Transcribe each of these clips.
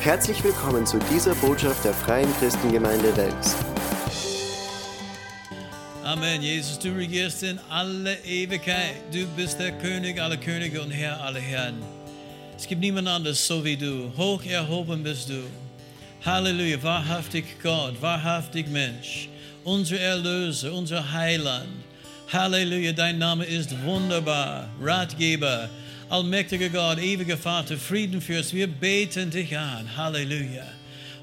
Herzlich willkommen zu dieser Botschaft der Freien Christengemeinde Wels. Amen. Jesus, du regierst in alle Ewigkeit. Du bist der König aller Könige und Herr aller Herren. Es gibt niemand anders so wie du. Hoch erhoben bist du. Halleluja. Wahrhaftig Gott, wahrhaftig Mensch. Unser Erlöser, unser Heiland. Halleluja. Dein Name ist wunderbar. Ratgeber. Allmächtiger Gott, ewiger Vater, Friedenfürst. Wir beten dich an. Halleluja.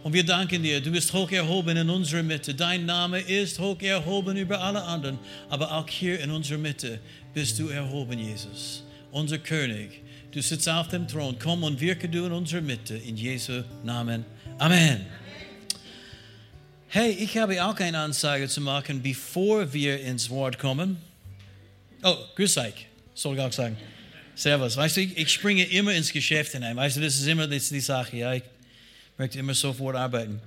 Und wir danken dir, du bist hoch erhoben in unserer Mitte. Dein Name ist hoch erhoben über alle anderen. Aber auch hier in unserer Mitte bist du erhoben, Jesus. Unser König. Du sitzt auf dem Thron. Komm und wirke du in unserer Mitte. In Jesu Namen. Amen. Hey, ich habe auch eine Ansage zu machen, bevor wir ins Wort kommen. Oh, grüß euch, soll ich auch sagen. Servus. Weißt du, ich, ich springe immer ins Geschäft hinein. Weißt du, das ist immer das, die Sache. Ja, ich möchte immer sofort arbeiten.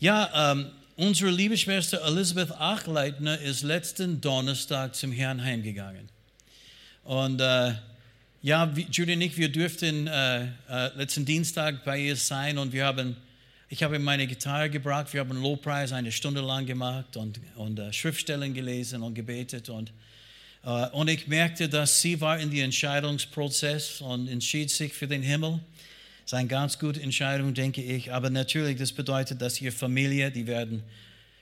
Ja, ähm, unsere liebe Schwester Elisabeth Achleitner ist letzten Donnerstag zum Herrn heimgegangen. Und äh, ja, Judy und ich, wir durften äh, äh, letzten Dienstag bei ihr sein und wir haben, ich habe meine Gitarre gebracht, wir haben Lobpreis eine Stunde lang gemacht und, und äh, Schriftstellen gelesen und gebetet und äh, und ich merkte, dass sie war in den Entscheidungsprozess und entschied sich für den Himmel. Das ist eine ganz gute Entscheidung, denke ich. Aber natürlich, das bedeutet, dass ihre Familie, die werden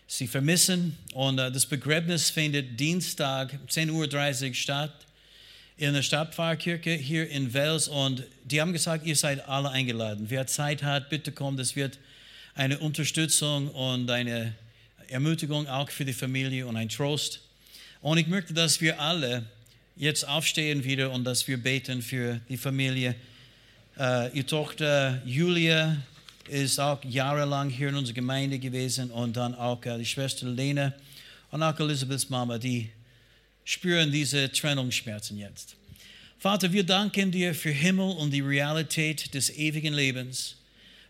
sie vermissen. Und uh, das Begräbnis findet Dienstag 10.30 Uhr statt in der Stadtpfarrkirche hier in Wels. Und die haben gesagt, ihr seid alle eingeladen. Wer Zeit hat, bitte kommt. Das wird eine Unterstützung und eine Ermutigung auch für die Familie und ein Trost. Und ich möchte, dass wir alle jetzt aufstehen wieder und dass wir beten für die Familie. Uh, ihre Tochter Julia ist auch jahrelang hier in unserer Gemeinde gewesen und dann auch uh, die Schwester Lena und auch Elisabeths Mama, die spüren diese Trennungsschmerzen jetzt. Vater, wir danken dir für Himmel und die Realität des ewigen Lebens.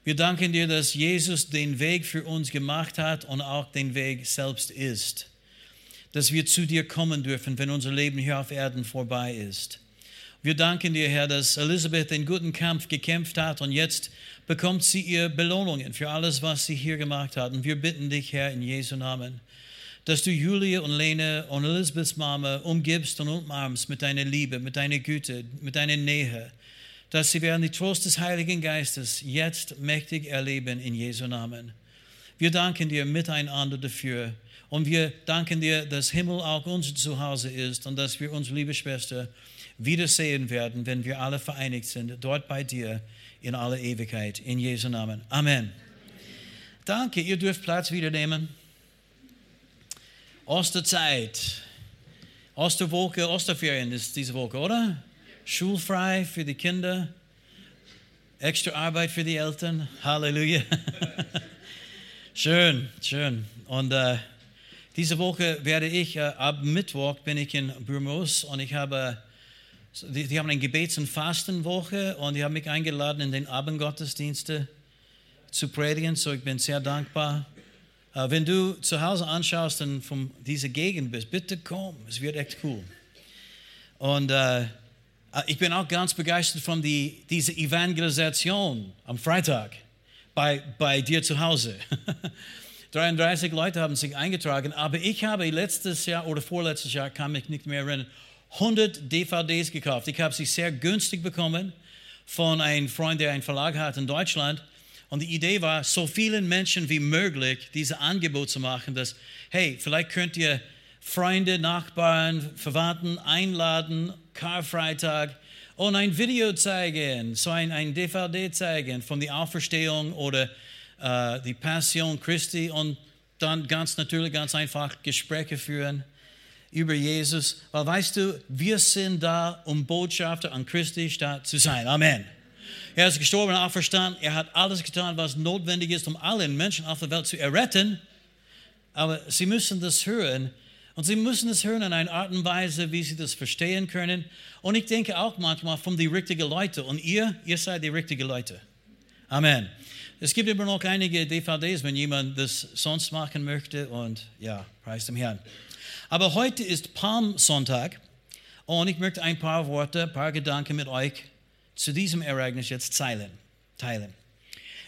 Wir danken dir, dass Jesus den Weg für uns gemacht hat und auch den Weg selbst ist dass wir zu dir kommen dürfen, wenn unser Leben hier auf Erden vorbei ist. Wir danken dir, Herr, dass Elisabeth den guten Kampf gekämpft hat und jetzt bekommt sie ihr Belohnungen für alles, was sie hier gemacht hat. Und wir bitten dich, Herr, in Jesu Namen, dass du Julia und Lene und Elisabeths Mama umgibst und umarmst mit deiner Liebe, mit deiner Güte, mit deiner Nähe, dass sie werden die Trost des Heiligen Geistes jetzt mächtig erleben in Jesu Namen. Wir danken dir miteinander dafür. Und wir danken dir, dass Himmel auch unser Zuhause ist und dass wir unsere liebe Schwester wiedersehen werden, wenn wir alle vereinigt sind, dort bei dir in aller Ewigkeit. In Jesu Namen. Amen. Danke, ihr dürft Platz wieder nehmen. Osterzeit. Osterwoche, Osterferien ist diese Woche, oder? Schulfrei für die Kinder. Extra Arbeit für die Eltern. Halleluja. schön, schön. Und äh, diese Woche werde ich, äh, ab Mittwoch bin ich in Burmos und ich habe, die, die, haben eine Gebets- und Fastenwoche und die haben mich eingeladen, in den Abendgottesdienste zu predigen, so ich bin sehr dankbar. Äh, wenn du zu Hause anschaust und von dieser Gegend bist, bitte komm, es wird echt cool. Und äh, ich bin auch ganz begeistert von die, dieser Evangelisation am Freitag bei, bei dir zu Hause. 33 Leute haben sich eingetragen, aber ich habe letztes Jahr oder vorletztes Jahr, kann mich nicht mehr erinnern, 100 DVDs gekauft. Ich habe sie sehr günstig bekommen von einem Freund, der einen Verlag hat in Deutschland. Und die Idee war, so vielen Menschen wie möglich dieses Angebot zu machen, dass, hey, vielleicht könnt ihr Freunde, Nachbarn, Verwandten einladen, Karfreitag und ein Video zeigen, so ein, ein DVD zeigen von der Auferstehung oder äh, die Passion Christi und dann ganz natürlich, ganz einfach Gespräche führen über Jesus. Weil weißt du, wir sind da, um Botschafter an Christi Stadt zu sein. Amen. Er ist gestorben und auferstanden. Er hat alles getan, was notwendig ist, um alle Menschen auf der Welt zu erretten. Aber sie müssen das hören. Und sie müssen es hören in einer Art und Weise, wie sie das verstehen können. Und ich denke auch manchmal von den richtigen Leuten. Und ihr, ihr seid die richtigen Leute. Amen. Es gibt immer noch einige DVDs, wenn jemand das sonst machen möchte. Und ja, preis dem Herrn. Aber heute ist Palmsonntag und ich möchte ein paar Worte, ein paar Gedanken mit euch zu diesem Ereignis jetzt teilen. teilen.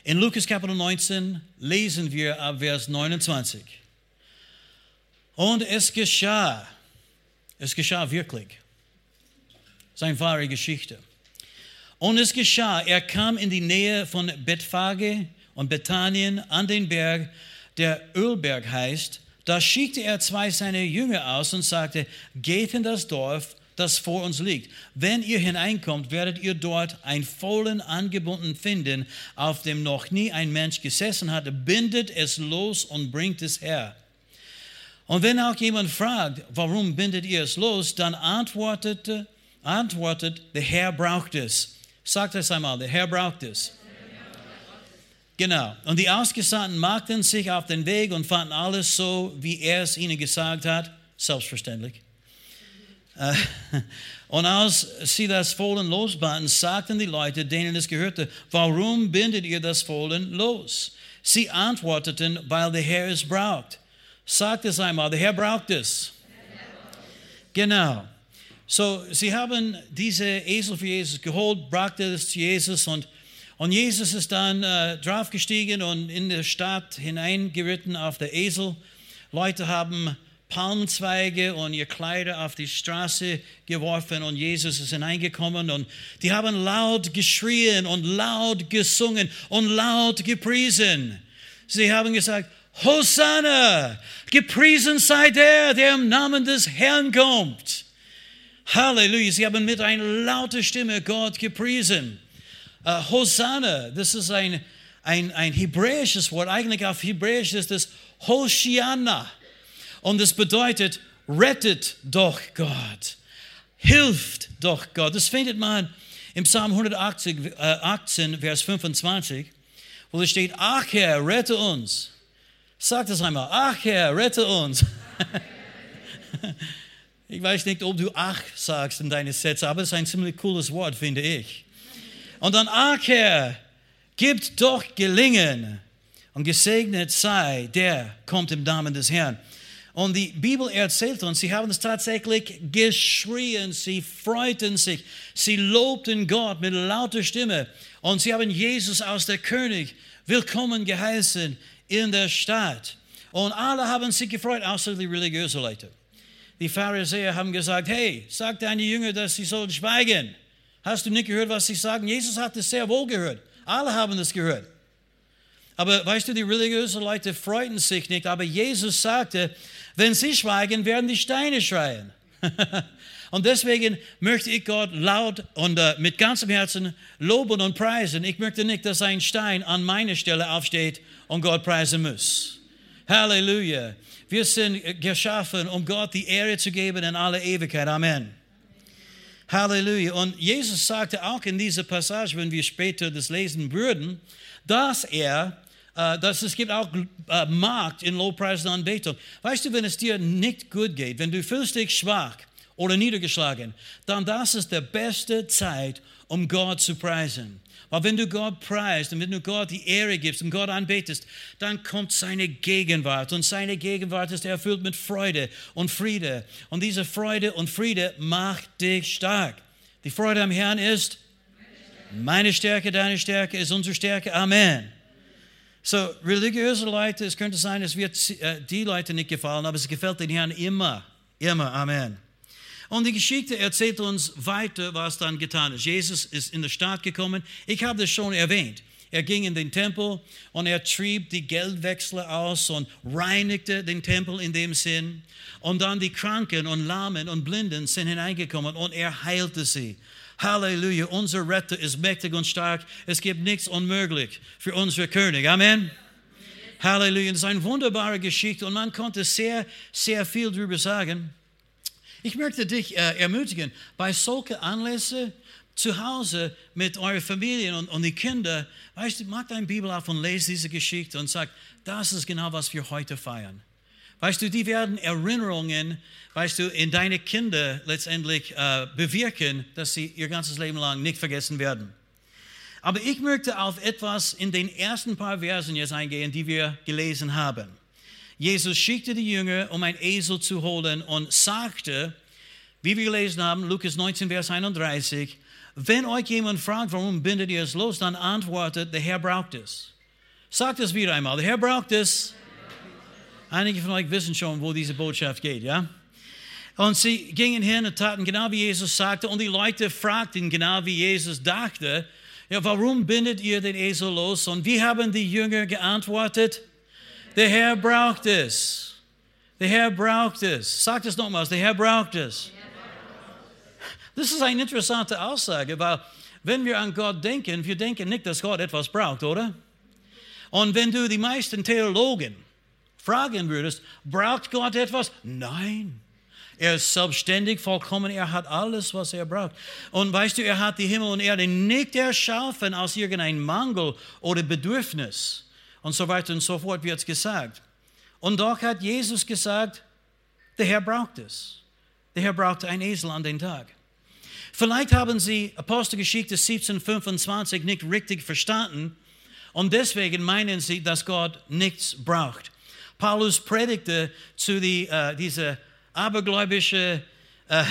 In Lukas Kapitel 19 lesen wir ab Vers 29. Und es geschah, es geschah wirklich. Seine wahre Geschichte. Und es geschah, er kam in die Nähe von Bethphage und Bethanien an den Berg, der Ölberg heißt. Da schickte er zwei seiner Jünger aus und sagte, geht in das Dorf, das vor uns liegt. Wenn ihr hineinkommt, werdet ihr dort ein Fohlen angebunden finden, auf dem noch nie ein Mensch gesessen hatte. Bindet es los und bringt es her. Und wenn auch jemand fragt, warum bindet ihr es los, dann antwortet, antwortet, der Herr braucht es. Sagt es einmal, der Herr braucht es. Genau. Und die Ausgesandten machten sich auf den Weg und fanden alles so, wie er es ihnen gesagt hat. Selbstverständlich. Äh, und als sie das Fohlen losbanden, sagten die Leute, denen es gehörte, warum bindet ihr das Fohlen los? Sie antworteten, weil der Herr es braucht. Sagt es einmal, der Herr braucht es. Genau. So, sie haben diese Esel für Jesus geholt, brachte es zu Jesus und, und Jesus ist dann äh, draufgestiegen und in der Stadt hineingeritten auf der Esel. Leute haben Palmzweige und ihr Kleider auf die Straße geworfen und Jesus ist hineingekommen und die haben laut geschrien und laut gesungen und laut gepriesen. Sie haben gesagt, Hosanna, gepriesen sei der, der im Namen des Herrn kommt. Halleluja, sie haben mit einer lauten Stimme Gott gepriesen. Uh, Hosanna, das ist ein, ein, ein hebräisches Wort, eigentlich auf Hebräisch ist es Hoshiana. Und es bedeutet, rettet doch Gott. Hilft doch Gott. Das findet man im Psalm 118, äh, 18, Vers 25, wo es steht, ach Herr, rette uns. Sag das einmal, ach Herr, rette uns. ich weiß nicht, ob du ach sagst in deine Sätze, aber es ist ein ziemlich cooles Wort, finde ich. Und dann, ach Herr, gibt doch Gelingen und gesegnet sei, der kommt im Namen des Herrn. Und die Bibel erzählt uns, sie haben es tatsächlich geschrien, sie freuten sich, sie lobten Gott mit lauter Stimme und sie haben Jesus aus der König willkommen geheißen in der Stadt. Und alle haben sich gefreut, außer die religiösen Leute. Die Pharisäer haben gesagt, hey, sag deine Jünger, dass sie sollen schweigen. Hast du nicht gehört, was sie sagen? Jesus hat es sehr wohl gehört. Alle haben es gehört. Aber weißt du, die religiösen Leute freuten sich nicht. Aber Jesus sagte, wenn sie schweigen, werden die Steine schreien. und deswegen möchte ich Gott laut und äh, mit ganzem Herzen loben und preisen. Ich möchte nicht, dass ein Stein an meiner Stelle aufsteht und Gott preisen muss. Halleluja. Wir sind geschaffen, um Gott die Ehre zu geben in aller Ewigkeit. Amen. Halleluja. Und Jesus sagte auch in dieser Passage, wenn wir später das lesen würden, dass er äh, dass es gibt auch äh, Markt in Lobpreis und Anbetung. Weißt du, wenn es dir nicht gut geht, wenn du fühlst dich schwach oder niedergeschlagen, dann das ist die beste Zeit, um Gott zu preisen. Weil wenn du Gott preist und wenn du Gott die Ehre gibst und Gott anbetest, dann kommt seine Gegenwart. Und seine Gegenwart ist erfüllt mit Freude und Friede. Und diese Freude und Friede macht dich stark. Die Freude am Herrn ist meine Stärke, deine Stärke ist unsere Stärke. Amen. So, religiöse Leute, es könnte sein, es wird äh, die Leute nicht gefallen, aber es gefällt den Herrn immer. Immer. Amen. Und die Geschichte erzählt uns weiter, was dann getan ist. Jesus ist in die Stadt gekommen. Ich habe das schon erwähnt. Er ging in den Tempel und er trieb die Geldwechsler aus und reinigte den Tempel in dem Sinn. Und dann die Kranken und Lahmen und Blinden sind hineingekommen und er heilte sie. Halleluja, unser Retter ist mächtig und stark. Es gibt nichts unmöglich für unseren König. Amen. Halleluja, das ist eine wunderbare Geschichte und man konnte sehr, sehr viel darüber sagen. Ich möchte dich äh, ermutigen, bei solchen Anlässen zu Hause mit euren Familien und, und die Kinder, weißt du, mach deine Bibel auf und lese diese Geschichte und sag, das ist genau, was wir heute feiern. Weißt du, die werden Erinnerungen, weißt du, in deine Kinder letztendlich äh, bewirken, dass sie ihr ganzes Leben lang nicht vergessen werden. Aber ich möchte auf etwas in den ersten paar Versen jetzt eingehen, die wir gelesen haben. Jesus schickte die Jünger, um ein Esel zu holen und sagte, wie wir gelesen haben, Lukas 19, Vers 31, wenn euch jemand fragt, warum bindet ihr es los, dann antwortet, der Herr braucht es. Sagt es wieder einmal. Der Herr braucht es. Einige von euch wissen schon, wo diese Botschaft geht, ja? Und sie gingen hin und taten genau wie Jesus sagte. Und die Leute fragten genau wie Jesus dachte, ja, warum bindet ihr den Esel los? Und wie haben die Jünger geantwortet? Der Herr braucht es. Der Herr braucht es. Sagt es nochmals, der Herr braucht es. Das ist eine interessante Aussage, weil wenn wir an Gott denken, wir denken nicht, dass Gott etwas braucht, oder? Und wenn du die meisten Theologen fragen würdest, braucht Gott etwas? Nein. Er ist selbstständig, vollkommen, er hat alles, was er braucht. Und weißt du, er hat die Himmel und Erde nicht erschaffen aus irgendeinem Mangel oder Bedürfnis. Und so weiter und so fort wird es gesagt. Und doch hat Jesus gesagt, der Herr braucht es. Der Herr braucht ein Esel an den Tag. Vielleicht haben Sie Apostelgeschichte 1725 nicht richtig verstanden und deswegen meinen Sie, dass Gott nichts braucht. Paulus predigte zu die, uh, diese abergläubische uh,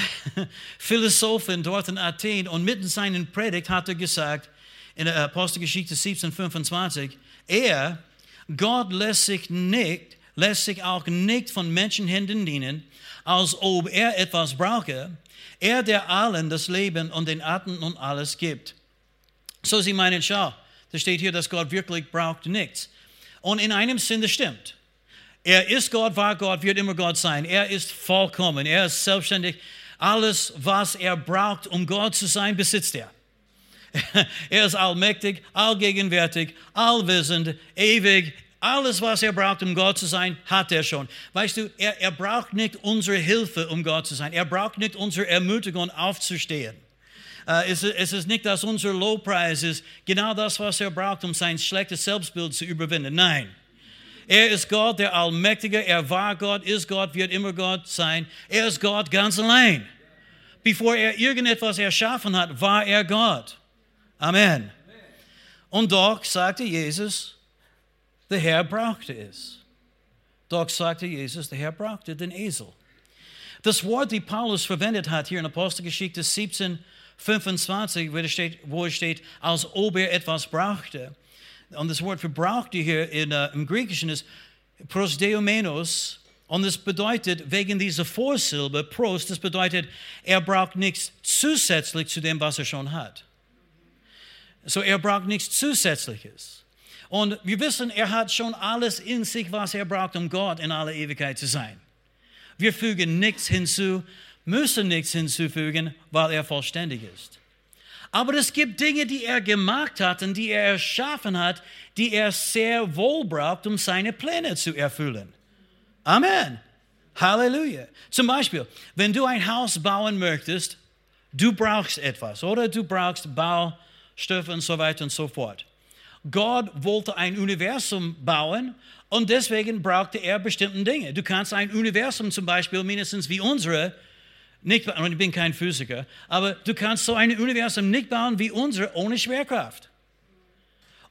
Philosophen dort in Athen und mitten seinen Predigt hat er gesagt, in Apostelgeschichte 1725, er, Gott lässt sich nicht, lässt sich auch nicht von Menschenhänden dienen, als ob er etwas brauche, er, der allen das Leben und den Atem und alles gibt. So sie meinen, schau, da steht hier, dass Gott wirklich braucht nichts. Und in einem Sinn, das stimmt. Er ist Gott, war Gott, wird immer Gott sein. Er ist vollkommen, er ist selbstständig. Alles, was er braucht, um Gott zu sein, besitzt er. er ist allmächtig, allgegenwärtig, allwissend, ewig, alles, was er braucht, um Gott zu sein, hat er schon. Weißt du, er, er braucht nicht unsere Hilfe, um Gott zu sein. Er braucht nicht unsere Ermutigung, aufzustehen. Uh, es, es, ist nicht, dass unser Lobpreis ist genau das, was er braucht, um sein schlechtes Selbstbild zu überwinden. Nein. Er ist Gott, der Allmächtige. Er war Gott, ist Gott, wird immer Gott sein. Er ist Gott ganz allein. Bevor er irgendetwas erschaffen hat, war er Gott. Amen. Und doch sagte Jesus, der Herr brauchte es. Doch sagte Jesus, der Herr brauchte den Esel. Das Wort, die Paulus verwendet hat hier in Apostelgeschichte 17, 25, wo es steht, wo es steht als ob er etwas brauchte. Und das Wort für brauchte hier in, uh, im Griechischen ist prosdeumenos. Und das bedeutet, wegen dieser Vorsilbe, pros, das bedeutet, er braucht nichts zusätzlich zu dem, was er schon hat. So, er braucht nichts Zusätzliches. Und wir wissen, er hat schon alles in sich, was er braucht, um Gott in aller Ewigkeit zu sein. Wir fügen nichts hinzu, müssen nichts hinzufügen, weil er vollständig ist. Aber es gibt Dinge, die er gemacht hat und die er erschaffen hat, die er sehr wohl braucht, um seine Pläne zu erfüllen. Amen. Halleluja. Zum Beispiel, wenn du ein Haus bauen möchtest, du brauchst etwas, oder? Du brauchst Baustoffe und so weiter und so fort. Gott wollte ein Universum bauen und deswegen brauchte er bestimmte Dinge. Du kannst ein Universum zum Beispiel mindestens wie unsere nicht bauen, ich bin kein Physiker, aber du kannst so ein Universum nicht bauen wie unsere ohne Schwerkraft.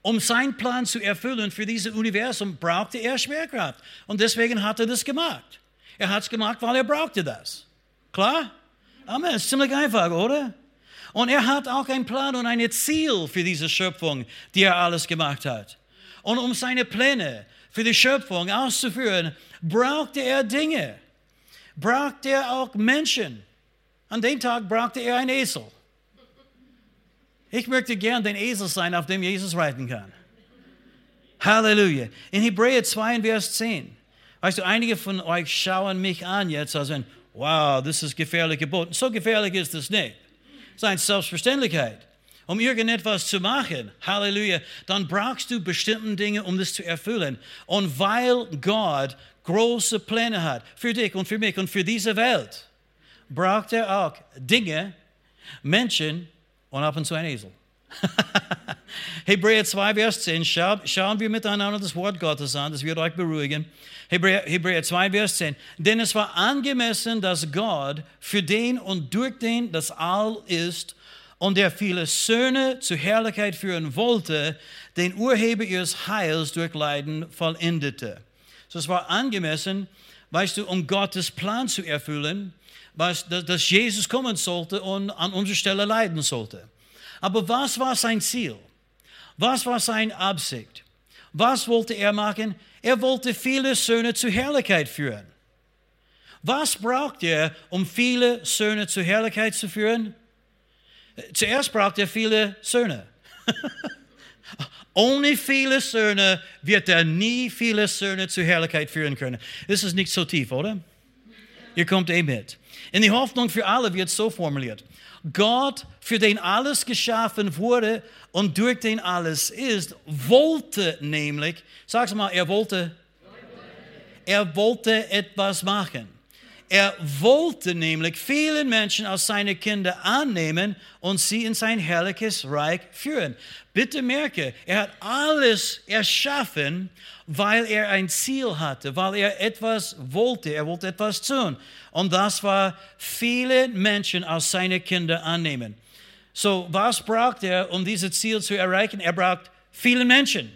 Um seinen Plan zu erfüllen für dieses Universum brauchte er Schwerkraft und deswegen hat er das gemacht. Er hat es gemacht, weil er brauchte das. Klar? Amen. Ist ziemlich einfach, oder? Und er hat auch einen Plan und ein Ziel für diese Schöpfung, die er alles gemacht hat. Und um seine Pläne für die Schöpfung auszuführen, brauchte er Dinge. Brauchte er auch Menschen. An dem Tag brauchte er einen Esel. Ich möchte gern den Esel sein, auf dem Jesus reiten kann. Halleluja. In Hebräer 2, Vers 10. Weißt du, einige von euch schauen mich an jetzt, als wenn, wow, das ist gefährlich geboten. So gefährlich ist es nicht seine Selbstverständlichkeit. Um irgendetwas zu machen, Halleluja, dann brauchst du bestimmte Dinge, um das zu erfüllen. Und weil Gott große Pläne hat für dich und für mich und für diese Welt, braucht er auch Dinge, Menschen und ab und zu ein Esel. Hebräer 2, Vers 10, schauen wir miteinander das Wort Gottes an, das wird euch beruhigen. Hebräer, Hebräer 2, Vers 10. Denn es war angemessen, dass Gott für den und durch den das All ist und der viele Söhne zur Herrlichkeit führen wollte, den Urheber ihres Heils durch Leiden vollendete. So, es war angemessen, weißt du, um Gottes Plan zu erfüllen, dass, dass Jesus kommen sollte und an unserer Stelle leiden sollte. Aber was war sein Ziel? Was war seine Absicht? Was wollte er machen? Er wollte viele Söhne zur Herrlichkeit führen. Was braucht er, um viele Söhne zur Herrlichkeit zu führen? Zuerst braucht er viele Söhne. Ohne viele Söhne wird er nie viele Söhne zur Herrlichkeit führen können. Das ist nicht so tief, oder? Ihr kommt eh mit. In die Hoffnung für alle wird so formuliert. Gott, für den alles geschaffen wurde und durch den alles ist, wollte nämlich, sag's mal, er wollte, er wollte etwas machen. Er wollte nämlich viele Menschen als seine Kinder annehmen und sie in sein herrliches Reich führen. Bitte merke, er hat alles erschaffen, weil er ein Ziel hatte, weil er etwas wollte, er wollte etwas tun. Und das war viele Menschen als seine Kinder annehmen. So, was braucht er, um dieses Ziel zu erreichen? Er braucht viele Menschen.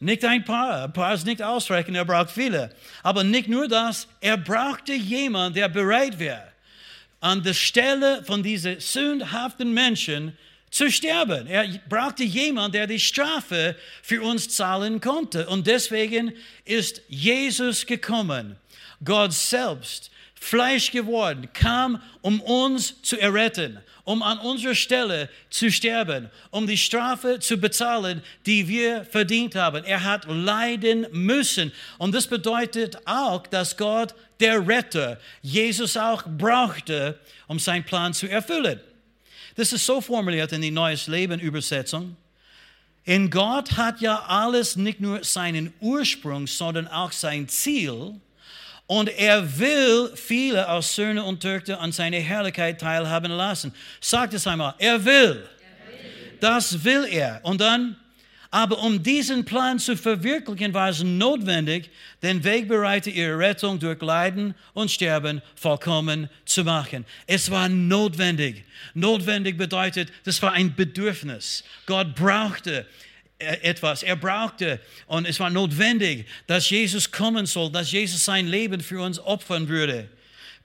Nicht ein paar, ein paar ist nicht ausreichend, er braucht viele. Aber nicht nur das, er brauchte jemanden, der bereit wäre, an der Stelle von diesen sündhaften Menschen zu sterben. Er brauchte jemanden, der die Strafe für uns zahlen konnte. Und deswegen ist Jesus gekommen, Gott selbst, Fleisch geworden, kam, um uns zu erretten, um an unserer Stelle zu sterben, um die Strafe zu bezahlen, die wir verdient haben. Er hat leiden müssen. Und das bedeutet auch, dass Gott, der Retter, Jesus auch brauchte, um seinen Plan zu erfüllen. Das ist so formuliert in die Neues Leben Übersetzung. In Gott hat ja alles nicht nur seinen Ursprung, sondern auch sein Ziel. Und er will viele aus Söhne und Töchter an seiner Herrlichkeit teilhaben lassen. Sagt es einmal, er will. er will. Das will er. Und dann, aber um diesen Plan zu verwirklichen, war es notwendig, den Wegbereiter ihrer Rettung durch Leiden und Sterben vollkommen zu machen. Es war notwendig. Notwendig bedeutet, das war ein Bedürfnis. Gott brauchte etwas. Er brauchte und es war notwendig, dass Jesus kommen soll, dass Jesus sein Leben für uns opfern würde.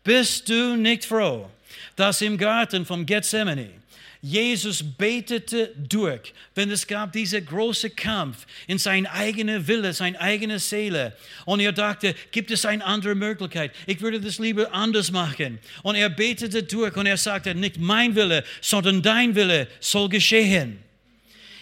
Bist du nicht froh, dass im Garten vom Gethsemane Jesus betete durch, wenn es gab diese große Kampf in seine eigene Wille, seine eigene Seele. Und er dachte, gibt es eine andere Möglichkeit? Ich würde das lieber anders machen. Und er betete durch und er sagte, nicht mein Wille, sondern dein Wille soll geschehen.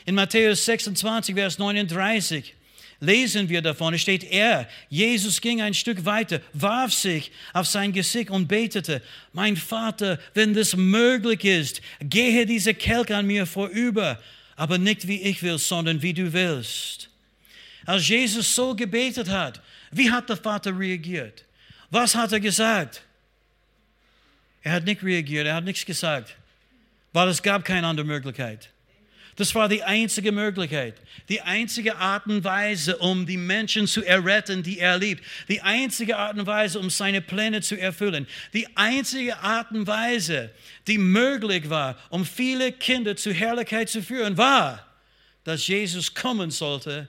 In Matthäus 26, Vers 39 lesen wir davon, es steht er, Jesus ging ein Stück weiter, warf sich auf sein Gesicht und betete, mein Vater, wenn das möglich ist, gehe diese Kelch an mir vorüber, aber nicht wie ich will, sondern wie du willst. Als Jesus so gebetet hat, wie hat der Vater reagiert? Was hat er gesagt? Er hat nicht reagiert, er hat nichts gesagt, weil es gab keine andere Möglichkeit. Das war die einzige Möglichkeit, die einzige Art und Weise, um die Menschen zu erretten, die er liebt. Die einzige Art und Weise, um seine Pläne zu erfüllen. Die einzige Art und Weise, die möglich war, um viele Kinder zur Herrlichkeit zu führen, war, dass Jesus kommen sollte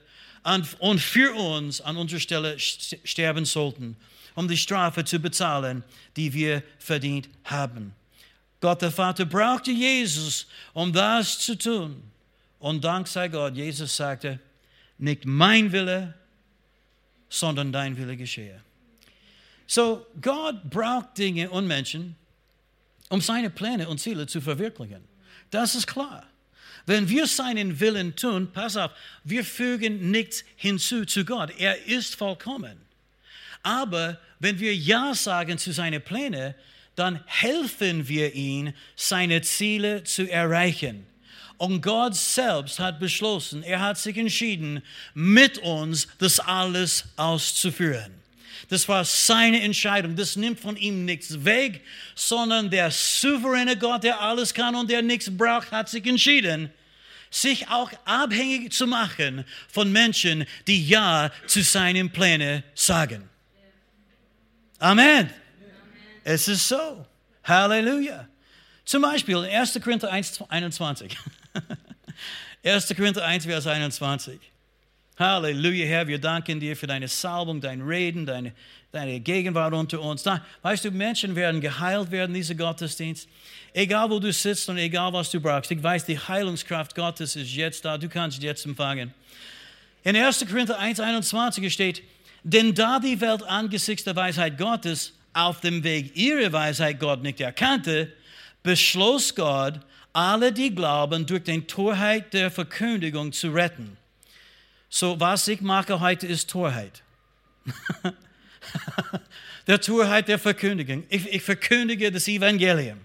und für uns an unserer Stelle sterben sollten, um die Strafe zu bezahlen, die wir verdient haben. Gott der Vater brauchte Jesus, um das zu tun. Und dank sei Gott, Jesus sagte, nicht mein Wille, sondern dein Wille geschehe. So, Gott braucht Dinge und Menschen, um seine Pläne und Ziele zu verwirklichen. Das ist klar. Wenn wir seinen Willen tun, pass auf, wir fügen nichts hinzu zu Gott. Er ist vollkommen. Aber wenn wir Ja sagen zu seinen Plänen, dann helfen wir ihm, seine Ziele zu erreichen. Und Gott selbst hat beschlossen, er hat sich entschieden, mit uns das alles auszuführen. Das war seine Entscheidung. Das nimmt von ihm nichts weg, sondern der souveräne Gott, der alles kann und der nichts braucht, hat sich entschieden, sich auch abhängig zu machen von Menschen, die Ja zu seinen Plänen sagen. Amen. Es ist so. Halleluja. Zum Beispiel in 1. Korinther 1, 21. 1. Korinther 1, Vers 21. Halleluja, Herr, wir danken dir für deine Salbung, dein Reden, deine, deine Gegenwart unter uns. Da, weißt du, Menschen werden geheilt werden, dieser Gottesdienst. Egal, wo du sitzt und egal, was du brauchst. Ich weiß, die Heilungskraft Gottes ist jetzt da. Du kannst jetzt empfangen. In 1. Korinther 1,21 steht, denn da die Welt angesichts der Weisheit Gottes auf dem Weg ihrer Weisheit Gott nicht erkannte, beschloss Gott, alle, die glauben, durch die Torheit der Verkündigung zu retten. So, was ich mache heute, ist Torheit. der Torheit der Verkündigung. Ich, ich verkündige das Evangelium.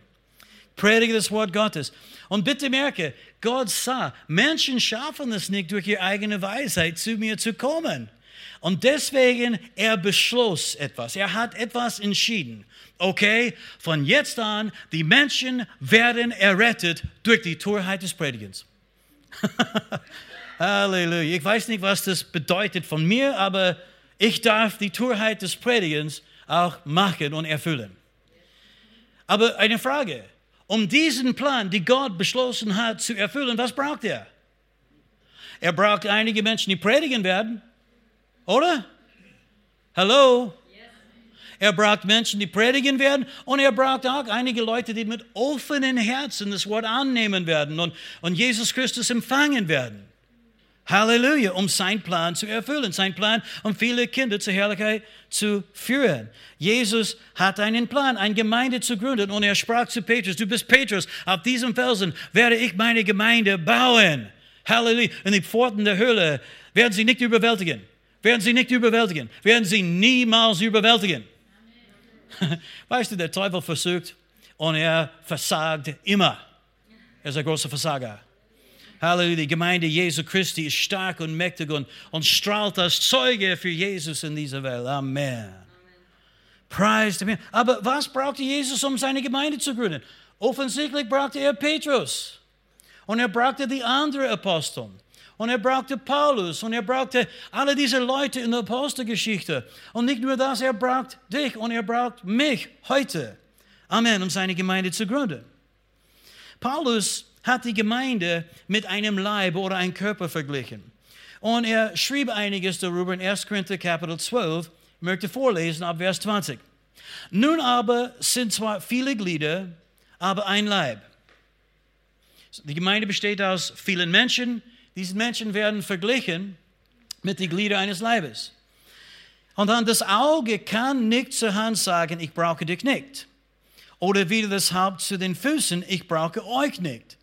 Predige das Wort Gottes. Und bitte merke, Gott sah, Menschen schaffen es nicht durch ihre eigene Weisheit zu mir zu kommen. Und deswegen, er beschloss etwas. Er hat etwas entschieden. Okay, von jetzt an, die Menschen werden errettet durch die Torheit des Predigens. Halleluja. Ich weiß nicht, was das bedeutet von mir, aber ich darf die Torheit des Predigens auch machen und erfüllen. Aber eine Frage, um diesen Plan, die Gott beschlossen hat, zu erfüllen, was braucht er? Er braucht einige Menschen, die predigen werden, oder? Hallo? Er braucht Menschen, die predigen werden und er braucht auch einige Leute, die mit offenen Herzen das Wort annehmen werden und, und Jesus Christus empfangen werden. Halleluja, um seinen Plan zu erfüllen, sein Plan, um viele Kinder zur Herrlichkeit zu führen. Jesus hat einen Plan, eine Gemeinde zu gründen und er sprach zu Petrus, du bist Petrus, auf diesem Felsen werde ich meine Gemeinde bauen. Halleluja. Und die Pforten der Höhle werden sie nicht überwältigen. Werden sie nicht überwältigen. Werden sie niemals überwältigen. Weißt du, der Teufel versucht und er versagt immer. Er ist ein großer Versager. Halleluja, die Gemeinde Jesu Christi ist stark und mächtig und, und strahlt als Zeuge für Jesus in dieser Welt. Amen. Amen. Preis dem Aber was brauchte Jesus, um seine Gemeinde zu gründen? Offensichtlich brauchte er Petrus. Und er brauchte die anderen Aposteln. Und er brauchte Paulus. Und er brauchte alle diese Leute in der Apostelgeschichte. Und nicht nur das, er braucht dich und er braucht mich heute. Amen, um seine Gemeinde zu gründen. Paulus hat die Gemeinde mit einem Leib oder einem Körper verglichen. Und er schrieb einiges darüber in 1. Korinther Kapitel 12. Ich möchte vorlesen ab Vers 20. Nun aber sind zwar viele Glieder, aber ein Leib. Die Gemeinde besteht aus vielen Menschen. Diese Menschen werden verglichen mit den Gliedern eines Leibes. Und dann das Auge kann nicht zur Hand sagen, ich brauche dich nicht. Oder wieder das Haupt zu den Füßen, ich brauche euch nicht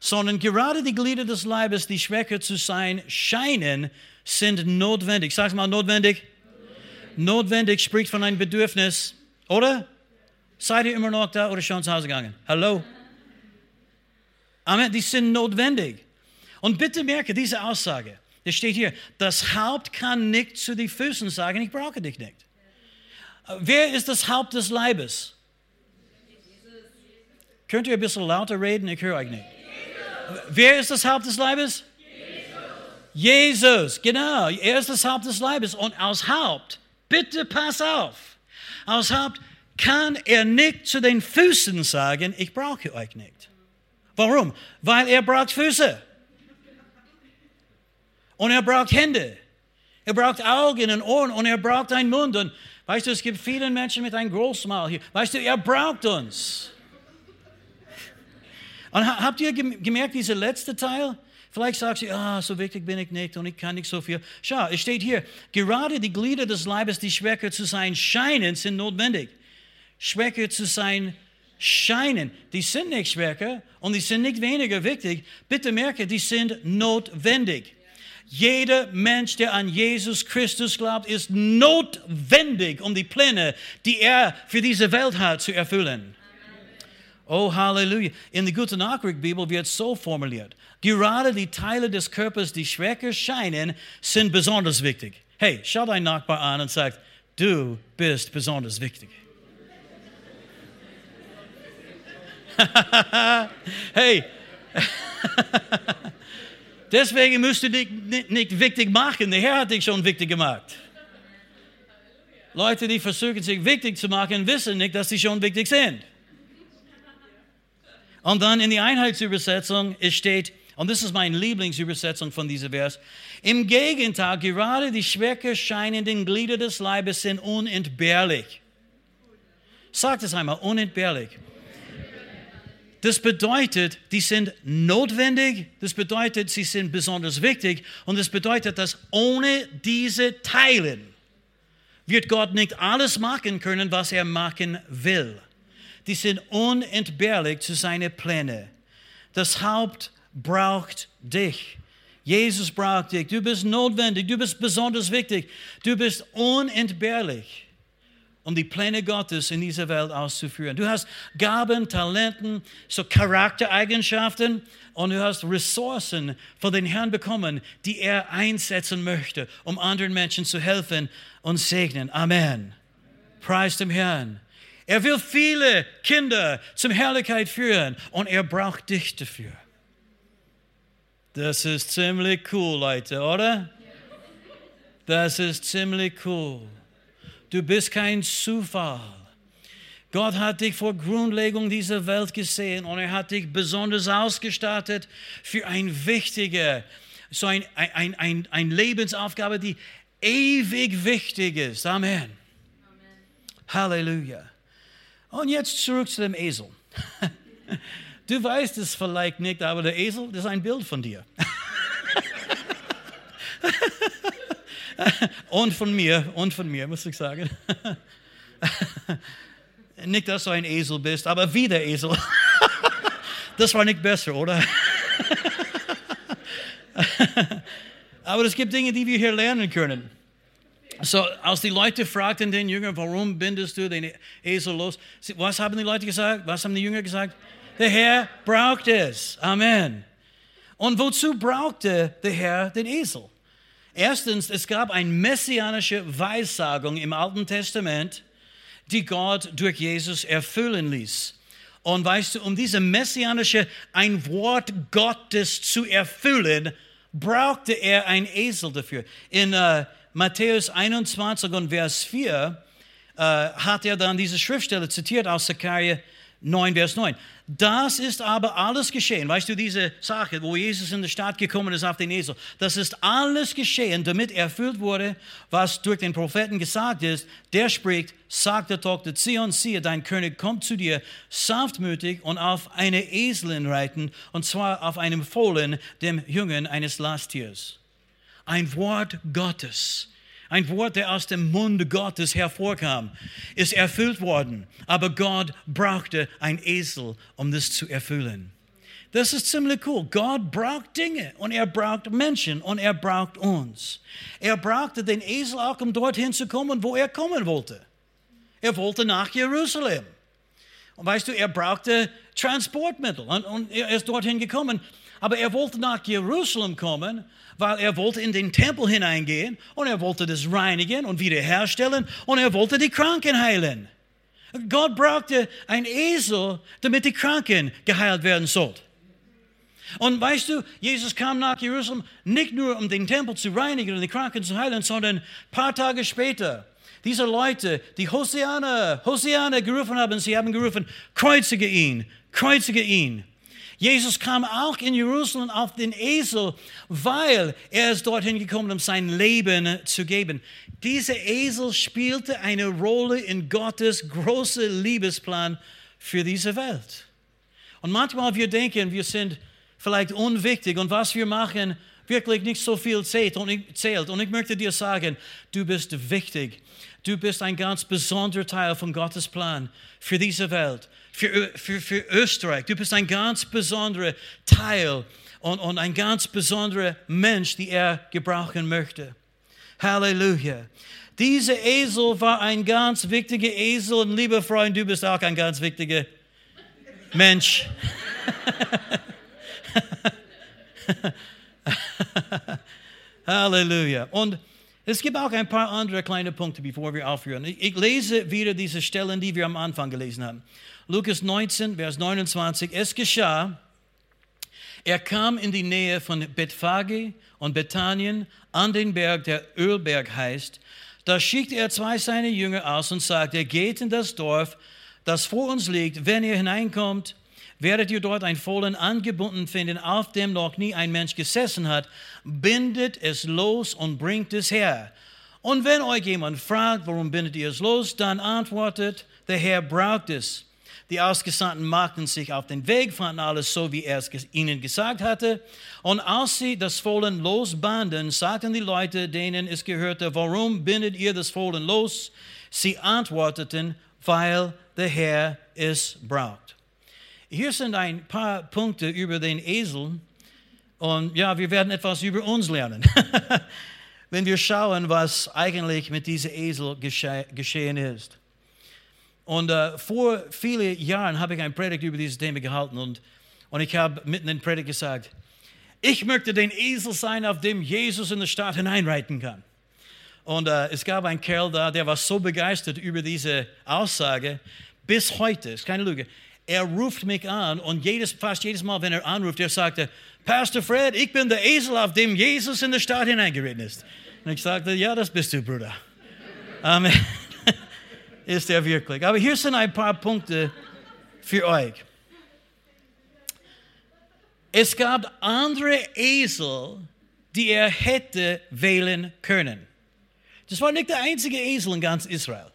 sondern gerade die Glieder des Leibes, die schwächer zu sein scheinen, sind notwendig. Sag mal notwendig. Notwendig, notwendig spricht von einem Bedürfnis, oder? Seid ihr immer noch da oder schon zu Hause gegangen? Hallo? Amen. Die sind notwendig. Und bitte merke diese Aussage. Es steht hier, das Haupt kann nicht zu den Füßen sagen, ich brauche dich nicht. Wer ist das Haupt des Leibes? Könnt ihr ein bisschen lauter reden? Ich höre euch nicht. Wer ist das Haupt des Leibes? Jesus. Jesus, genau. Er ist das Haupt des Leibes. Und als Haupt, bitte pass auf, als Haupt kann er nicht zu den Füßen sagen, ich brauche euch nicht. Warum? Weil er braucht Füße. Und er braucht Hände. Er braucht Augen und Ohren und er braucht einen Mund. Und weißt du, es gibt viele Menschen mit einem Großmal hier. Weißt du, er braucht uns. Und habt ihr gemerkt, dieser letzte Teil? Vielleicht sagst du, ah, so wichtig bin ich nicht und ich kann nicht so viel. Schau, es steht hier, gerade die Glieder des Leibes, die schwächer zu sein scheinen, sind notwendig. Schwächer zu sein scheinen. Die sind nicht schwächer und die sind nicht weniger wichtig. Bitte merke, die sind notwendig. Jeder Mensch, der an Jesus Christus glaubt, ist notwendig, um die Pläne, die er für diese Welt hat, zu erfüllen. Oh, Halleluja. In der Gute Nachricht Bibel wird so formuliert. Gerade die Teile des Körpers, die schwächer scheinen, sind besonders wichtig. Hey, schau deinen Nachbar an und sag, du bist besonders wichtig. hey, deswegen musst du dich nicht wichtig machen. Der Herr hat dich schon wichtig gemacht. Leute, die versuchen, sich wichtig zu machen, wissen nicht, dass sie schon wichtig sind. Und dann in die Einheitsübersetzung es steht, und das ist meine Lieblingsübersetzung von diesem Vers, im Gegenteil, gerade die schwächer scheinenden Glieder des Leibes sind unentbehrlich. Sagt es einmal, unentbehrlich. Das bedeutet, die sind notwendig, das bedeutet, sie sind besonders wichtig und das bedeutet, dass ohne diese Teilen wird Gott nicht alles machen können, was er machen will. Die sind unentbehrlich zu seinen Plänen. Das Haupt braucht dich. Jesus braucht dich. Du bist notwendig, du bist besonders wichtig, du bist unentbehrlich um die Pläne Gottes in dieser Welt auszuführen. Du hast Gaben, Talenten, so Charaktereigenschaften und du hast Ressourcen von den Herrn bekommen, die er einsetzen möchte, um anderen Menschen zu helfen und segnen. Amen. Preis dem Herrn. Er will viele Kinder zum Herrlichkeit führen und er braucht dich dafür. Das ist ziemlich cool, Leute, oder? Das ist ziemlich cool. Du bist kein Zufall. Gott hat dich vor Grundlegung dieser Welt gesehen und er hat dich besonders ausgestattet für ein wichtige, so ein, ein, ein, ein Lebensaufgabe, die ewig wichtig ist. Amen. Amen. Halleluja. Und jetzt zurück zu dem Esel. Du weißt es vielleicht nicht, aber der Esel, das ist ein Bild von dir. und von mir, und von mir, muss ich sagen. nicht, dass du ein Esel bist, aber wie der Esel. das war nicht besser, oder? aber es gibt Dinge, die wir hier lernen können. So, als die Leute fragten den Jünger, warum bindest du den Esel los? Was haben die Leute gesagt? Was haben die Jünger gesagt? Der Herr braucht es. Amen. Und wozu brauchte der Herr den Esel? Erstens, es gab eine messianische Weissagung im Alten Testament, die Gott durch Jesus erfüllen ließ. Und weißt du, um diese messianische, ein Wort Gottes zu erfüllen, brauchte er einen Esel dafür. In äh, Matthäus 21 und Vers 4 äh, hat er dann diese Schriftstelle zitiert aus Zechariah 9, Vers 9. Das ist aber alles geschehen. Weißt du, diese Sache, wo Jesus in die Stadt gekommen ist auf den Esel, das ist alles geschehen, damit erfüllt wurde, was durch den Propheten gesagt ist. Der spricht, sagt der Tochter Zion, siehe, dein König kommt zu dir, sanftmütig und auf eine Eselin reiten, und zwar auf einem Fohlen, dem Jungen eines Lasttiers. Ein Wort Gottes ein Wort, der aus dem Munde Gottes hervorkam, ist erfüllt worden. Aber Gott brauchte ein Esel, um das zu erfüllen. Das ist ziemlich cool. Gott braucht Dinge und er braucht Menschen und er braucht uns. Er brauchte den Esel auch, um dorthin zu kommen, wo er kommen wollte. Er wollte nach Jerusalem. Und weißt du, er brauchte Transportmittel und, und er ist dorthin gekommen. Aber er wollte nach Jerusalem kommen, weil er wollte in den Tempel hineingehen und er wollte das reinigen und wiederherstellen und er wollte die Kranken heilen. Gott brauchte ein Esel, damit die Kranken geheilt werden sollten. Und weißt du, Jesus kam nach Jerusalem nicht nur, um den Tempel zu reinigen und die Kranken zu heilen, sondern ein paar Tage später, diese Leute, die Hosiana, Hosiana gerufen haben, sie haben gerufen, kreuzige ihn, kreuzige ihn. Jesus kam auch in Jerusalem auf den Esel, weil er ist dorthin gekommen, um sein Leben zu geben. Dieser Esel spielte eine Rolle in Gottes großen Liebesplan für diese Welt. Und manchmal wir denken, wir sind vielleicht unwichtig und was wir machen wirklich nicht so viel zählt. Und ich, zählt. Und ich möchte dir sagen, du bist wichtig. Du bist ein ganz besonderer Teil von Gottes Plan für diese Welt für, für, für Österreich. Du bist ein ganz besonderer Teil und, und ein ganz besonderer Mensch, die er gebrauchen möchte. Halleluja. Dieser Esel war ein ganz wichtiger Esel und lieber Freund, du bist auch ein ganz wichtiger Mensch. Halleluja. Und es gibt auch ein paar andere kleine Punkte, bevor wir aufhören. Ich lese wieder diese Stellen, die wir am Anfang gelesen haben. Lukas 19, Vers 29. Es geschah, er kam in die Nähe von Bethphage und Bethanien an den Berg, der Ölberg heißt. Da schickte er zwei seiner Jünger aus und sagte, geht in das Dorf, das vor uns liegt. Wenn ihr hineinkommt, werdet ihr dort ein Fohlen angebunden finden, auf dem noch nie ein Mensch gesessen hat. Bindet es los und bringt es her. Und wenn euch jemand fragt, warum bindet ihr es los, dann antwortet, der Herr braucht es Die Ausgesandten machten sich auf den Weg, fanden alles so, wie er es ihnen gesagt hatte. Und als sie das Fohlen losbanden, sagten die Leute, denen es gehörte, warum bindet ihr das Fohlen los? Sie antworteten, weil der Herr es braucht. Hier sind ein paar Punkte über den Esel. Und ja, wir werden etwas über uns lernen. Wenn wir schauen, was eigentlich mit diesem Esel gesche geschehen ist. Und äh, vor vielen Jahren habe ich ein Predigt über dieses Thema gehalten und, und ich habe mitten in Predigt gesagt, ich möchte den Esel sein, auf dem Jesus in die Stadt hineinreiten kann. Und äh, es gab einen Kerl da, der war so begeistert über diese Aussage, bis heute, ist keine Lüge. Er ruft mich an und jedes, fast jedes Mal, wenn er anruft, er sagte, Pastor Fred, ich bin der Esel, auf dem Jesus in die Stadt hineingeritten ist. Und ich sagte, ja, das bist du, Bruder. Amen ist er wirklich. Aber hier sind ein paar Punkte für euch. Es gab andere Esel, die er hätte wählen können. Das war nicht der einzige Esel in ganz Israel.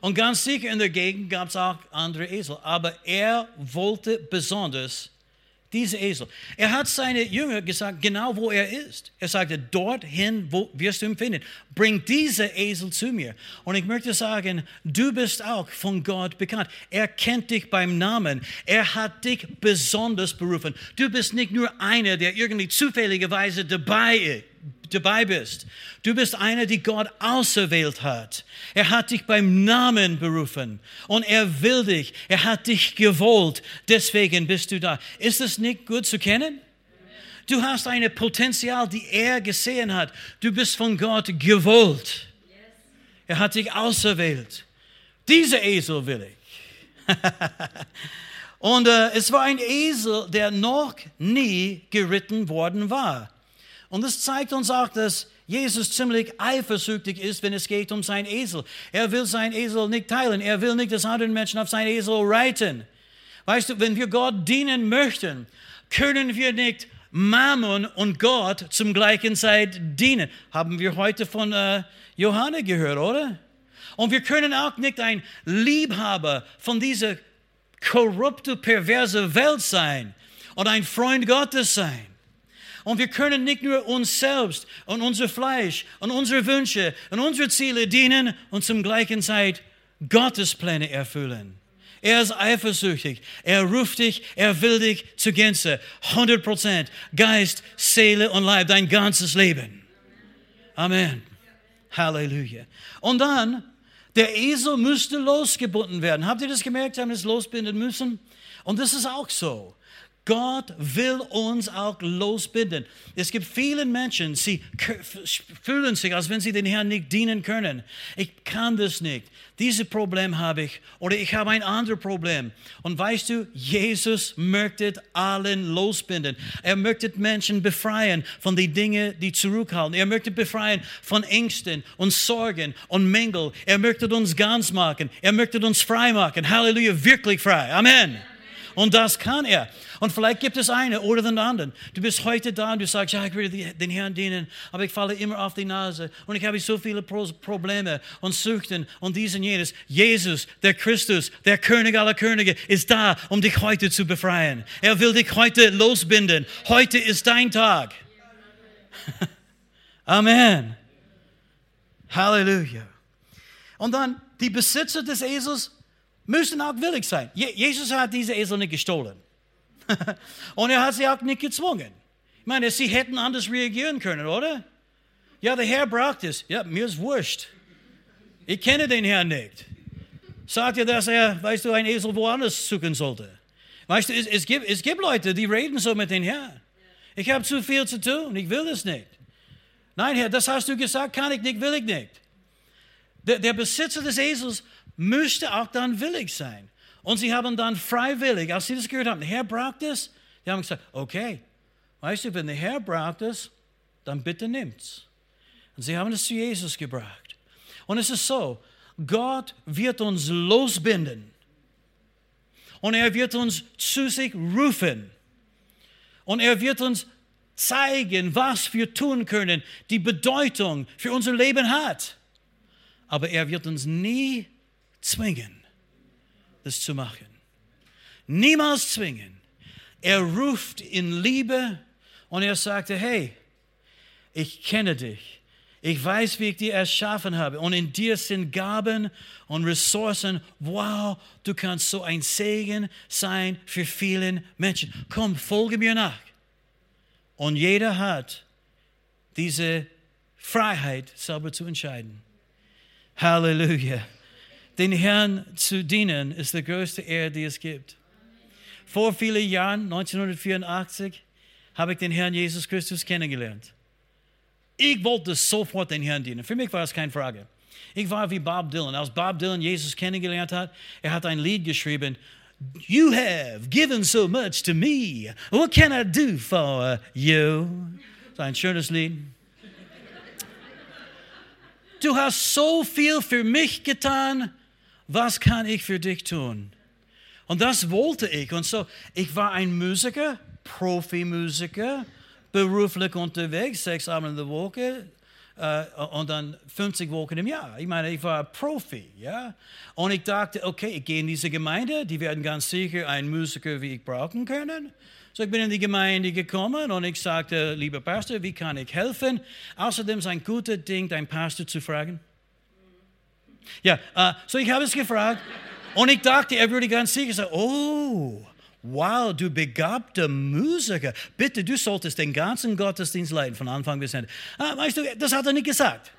Und ganz sicher in der Gegend gab es auch andere Esel. Aber er wollte besonders dieser Esel. Er hat seine Jünger gesagt, genau wo er ist. Er sagte, dorthin wo wirst du ihn finden. Bring diese Esel zu mir. Und ich möchte sagen, du bist auch von Gott bekannt. Er kennt dich beim Namen. Er hat dich besonders berufen. Du bist nicht nur einer, der irgendwie zufälligerweise dabei ist dabei bist. Du bist einer, die Gott auserwählt hat. Er hat dich beim Namen berufen und er will dich. Er hat dich gewollt. Deswegen bist du da. Ist es nicht gut zu kennen? Du hast eine Potenzial, die er gesehen hat. Du bist von Gott gewollt. Er hat dich auserwählt. Diese Esel will ich. und äh, es war ein Esel, der noch nie geritten worden war. Und das zeigt uns auch, dass Jesus ziemlich eifersüchtig ist, wenn es geht um sein Esel. Er will sein Esel nicht teilen. Er will nicht, dass andere Menschen auf sein Esel reiten. Weißt du, wenn wir Gott dienen möchten, können wir nicht Mammon und Gott zum gleichen Zeit dienen. Haben wir heute von äh, Johanna gehört, oder? Und wir können auch nicht ein Liebhaber von dieser korrupte, perverse Welt sein und ein Freund Gottes sein. Und wir können nicht nur uns selbst und unser Fleisch und unsere Wünsche und unsere Ziele dienen und zum gleichen Zeit Gottes Pläne erfüllen. Er ist eifersüchtig. Er ruft dich, er will dich zur Gänze. 100 Prozent. Geist, Seele und Leib, dein ganzes Leben. Amen. Halleluja. Und dann, der Esel müsste losgebunden werden. Habt ihr das gemerkt? Haben wir es losbinden müssen? Und das ist auch so. Gott will uns auch losbinden. Es gibt viele Menschen, sie fühlen sich, als wenn sie den Herrn nicht dienen können. Ich kann das nicht. Dieses Problem habe ich oder ich habe ein anderes Problem. Und weißt du, Jesus möchte allen losbinden. Er möchte Menschen befreien von den Dingen, die zurückhalten. Er möchte befreien von Ängsten und Sorgen und Mängel. Er möchte uns ganz machen. Er möchte uns frei machen. Halleluja, wirklich frei. Amen. Und das kann er. Und vielleicht gibt es eine oder den anderen. Du bist heute da und du sagst, ja, ich will den Herrn dienen, aber ich falle immer auf die Nase und ich habe so viele Probleme und Süchten und dies und jenes. Jesus, der Christus, der König aller Könige, ist da, um dich heute zu befreien. Er will dich heute losbinden. Heute ist dein Tag. Amen. Halleluja. Und dann die Besitzer des Esels müssen auch willig sein. Jesus hat diese Esel nicht gestohlen. Und er hat sie auch nicht gezwungen. Ich meine, sie hätten anders reagieren können, oder? Ja, der Herr braucht es. Ja, mir ist wurscht. Ich kenne den Herrn nicht. Sagt er, dass er, weißt du, ein Esel woanders suchen sollte. Weißt du, es, es, gibt, es gibt Leute, die reden so mit dem Herrn. Ich habe zu viel zu tun, ich will das nicht. Nein, Herr, das hast du gesagt, kann ich nicht, will ich nicht. Der, der Besitzer des Esels müsste auch dann willig sein. Und sie haben dann freiwillig, als sie das gehört haben, der Herr braucht es, die haben gesagt, okay, weißt du, wenn der Herr braucht es, dann bitte nimmt's. Und sie haben es zu Jesus gebracht. Und es ist so, Gott wird uns losbinden. Und er wird uns zu sich rufen. Und er wird uns zeigen, was wir tun können, die Bedeutung für unser Leben hat. Aber er wird uns nie zwingen das zu machen. niemals zwingen. Er ruft in Liebe und er sagte, hey, ich kenne dich. Ich weiß, wie ich dich erschaffen habe. Und in dir sind Gaben und Ressourcen. Wow, du kannst so ein Segen sein für viele Menschen. Komm, folge mir nach. Und jeder hat diese Freiheit, selber zu entscheiden. Halleluja. Den Herrn zu dienen ist die größte Ehre, die es gibt. Vor vielen Jahren, 1984, habe ich den Herrn Jesus Christus kennengelernt. Ich wollte sofort den Herrn dienen. Für mich war es keine Frage. Ich war wie Bob Dylan. Als Bob Dylan Jesus kennengelernt hat, er hat ein Lied geschrieben. You have given so much to me. What can I do for you? Das ist ein schönes Lied. Du hast so viel für mich getan. Was kann ich für dich tun? Und das wollte ich. Und so, ich war ein Musiker, Profimusiker beruflich unterwegs, sechs Abende in der Woche äh, und dann 50 Wochen im Jahr. Ich meine, ich war Profi, ja. Und ich dachte, okay, ich gehe in diese Gemeinde, die werden ganz sicher einen Musiker wie ich brauchen können. So, ich bin in die Gemeinde gekommen und ich sagte, lieber Pastor, wie kann ich helfen? Außerdem ist ein guter Ding, deinen Pastor zu fragen. Ja, äh, so ich habe es gefragt und ich dachte, er würde ganz sicher sagen, oh, Wow, du begabter Musiker. Bitte, du solltest den ganzen Gottesdienst leiten, von Anfang bis Ende. Ah, weißt du, das hat er nicht gesagt.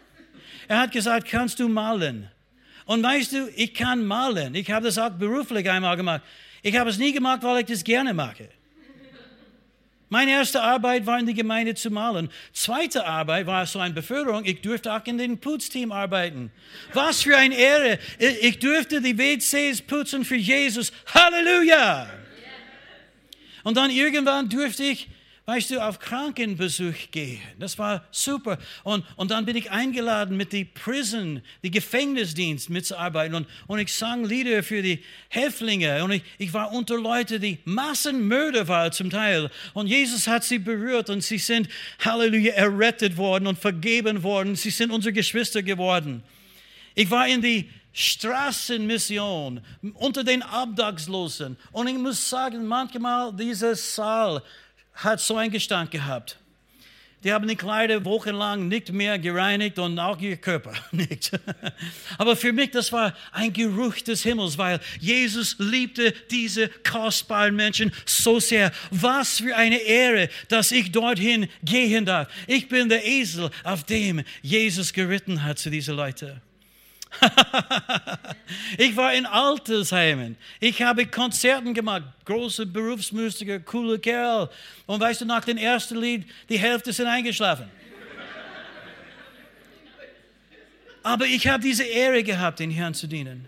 Er hat gesagt, kannst du malen? Und weißt du, ich kann malen. Ich habe das auch beruflich einmal gemacht. Ich habe es nie gemacht, weil ich das gerne mache. Meine erste Arbeit war in die Gemeinde zu malen. Zweite Arbeit war so eine Beförderung. Ich durfte auch in den Putzteam arbeiten. Was für eine Ehre. Ich durfte die WCs putzen für Jesus. Halleluja! Und dann irgendwann durfte ich, weißt du, auf Krankenbesuch gehen. Das war super. Und, und dann bin ich eingeladen, mit die Prison, die Gefängnisdienst mitzuarbeiten. Und, und ich sang Lieder für die Häftlinge. Und ich, ich war unter Leute, die Massenmörder waren zum Teil. Und Jesus hat sie berührt und sie sind, Halleluja, errettet worden und vergeben worden. Sie sind unsere Geschwister geworden. Ich war in die Straßenmission unter den Obdachlosen. Und ich muss sagen, manchmal dieser Saal hat so einen Gestank gehabt. Die haben die Kleider wochenlang nicht mehr gereinigt und auch ihr Körper nicht. Aber für mich, das war ein Geruch des Himmels, weil Jesus liebte diese kostbaren Menschen so sehr. Was für eine Ehre, dass ich dorthin gehen darf. Ich bin der Esel, auf dem Jesus geritten hat zu diesen Leuten. ich war in Altersheimen. Ich habe Konzerten gemacht. Große Berufsmusiker, cooler Kerl. Und weißt du, nach dem ersten Lied, die Hälfte sind eingeschlafen. Aber ich habe diese Ehre gehabt, den Herrn zu dienen.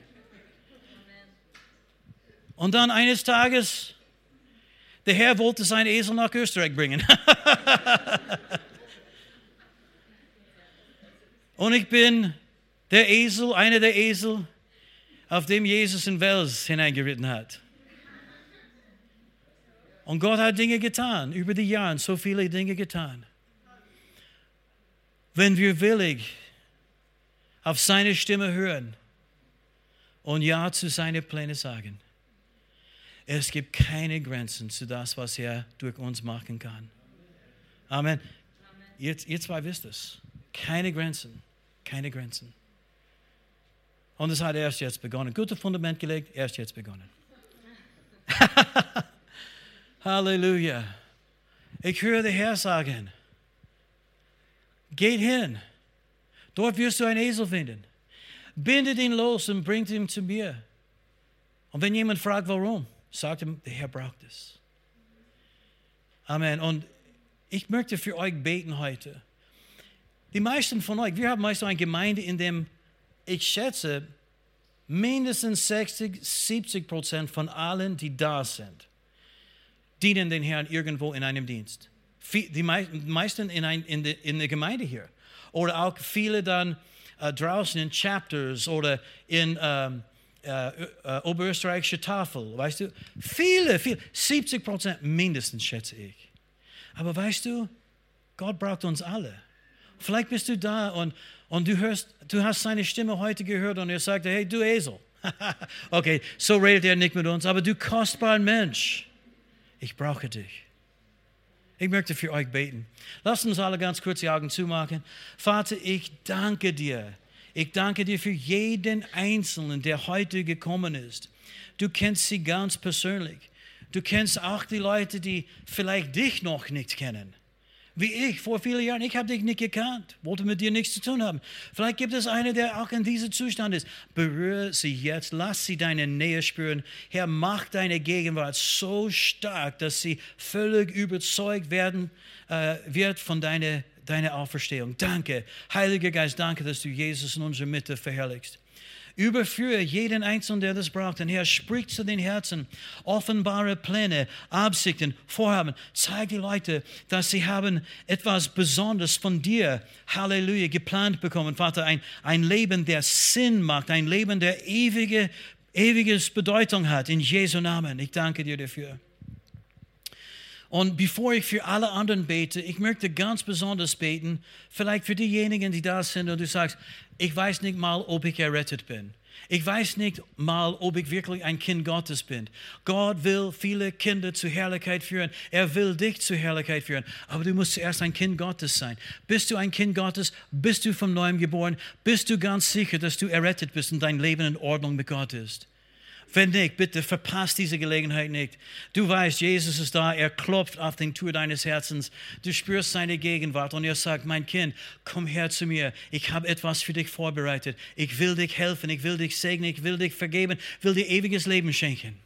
Und dann eines Tages, der Herr wollte seinen Esel nach Österreich bringen. Und ich bin der Esel, einer der Esel, auf dem Jesus in Wels hineingeritten hat. Und Gott hat Dinge getan, über die Jahre so viele Dinge getan. Wenn wir willig auf seine Stimme hören und Ja zu seinen Plänen sagen, es gibt keine Grenzen zu das, was er durch uns machen kann. Amen. Amen. Ihr, ihr zwei wisst es. Keine Grenzen. Keine Grenzen. Und es hat erst jetzt begonnen. Gutes Fundament gelegt, erst jetzt begonnen. Halleluja. Ich höre den Herr sagen, geht hin. Dort wirst du einen Esel finden. Bindet ihn los und bringt ihn zu mir. Und wenn jemand fragt, warum, sagt ihm, der Herr braucht es. Amen. Und ich möchte für euch beten heute. Die meisten von euch, wir haben meistens eine Gemeinde, in dem ich schätze, mindestens 60, 70 Prozent von allen, die da sind, dienen den Herrn irgendwo in einem Dienst. Die meisten in, ein, in, der, in der Gemeinde hier. Oder auch viele dann äh, draußen in Chapters oder in ähm, äh, äh, Oberösterreichische Tafel. Weißt du, viele, viele, 70 Prozent mindestens, schätze ich. Aber weißt du, Gott braucht uns alle. Vielleicht bist du da und, und du, hörst, du hast seine Stimme heute gehört und er sagte, hey du Esel, okay, so redet er nicht mit uns, aber du kostbarer Mensch, ich brauche dich. Ich möchte für euch beten. Lasst uns alle ganz kurz die Augen zumachen. Vater, ich danke dir. Ich danke dir für jeden Einzelnen, der heute gekommen ist. Du kennst sie ganz persönlich. Du kennst auch die Leute, die vielleicht dich noch nicht kennen wie ich vor vielen Jahren. Ich habe dich nicht gekannt, wollte mit dir nichts zu tun haben. Vielleicht gibt es einen, der auch in diesem Zustand ist. Berühre sie jetzt, lass sie deine Nähe spüren. Herr, mach deine Gegenwart so stark, dass sie völlig überzeugt werden äh, wird von deiner, deiner Auferstehung. Danke, Heiliger Geist, danke, dass du Jesus in unserer Mitte verherrlichst. Überführe jeden Einzelnen, der das braucht. Und Herr, sprich zu den Herzen, offenbare Pläne, Absichten, Vorhaben. Zeig die Leute, dass sie haben etwas Besonderes von dir, Halleluja, geplant bekommen. Vater, ein, ein Leben, der Sinn macht, ein Leben, der ewige, ewiges Bedeutung hat. In Jesu Namen. Ich danke dir dafür. Und bevor ich für alle anderen bete, ich möchte ganz besonders beten, vielleicht für diejenigen, die da sind und du sagst, ich weiß nicht mal, ob ich errettet bin. Ich weiß nicht mal, ob ich wirklich ein Kind Gottes bin. Gott will viele Kinder zur Herrlichkeit führen. Er will dich zur Herrlichkeit führen. Aber du musst zuerst ein Kind Gottes sein. Bist du ein Kind Gottes? Bist du vom Neuem geboren? Bist du ganz sicher, dass du errettet bist und dein Leben in Ordnung mit Gott ist? Wenn nicht, bitte verpasst diese Gelegenheit nicht. Du weißt, Jesus ist da, er klopft auf den Tür deines Herzens. Du spürst seine Gegenwart und er sagt, mein Kind, komm her zu mir. Ich habe etwas für dich vorbereitet. Ich will dich helfen, ich will dich segnen, ich will dich vergeben, will dir ewiges Leben schenken.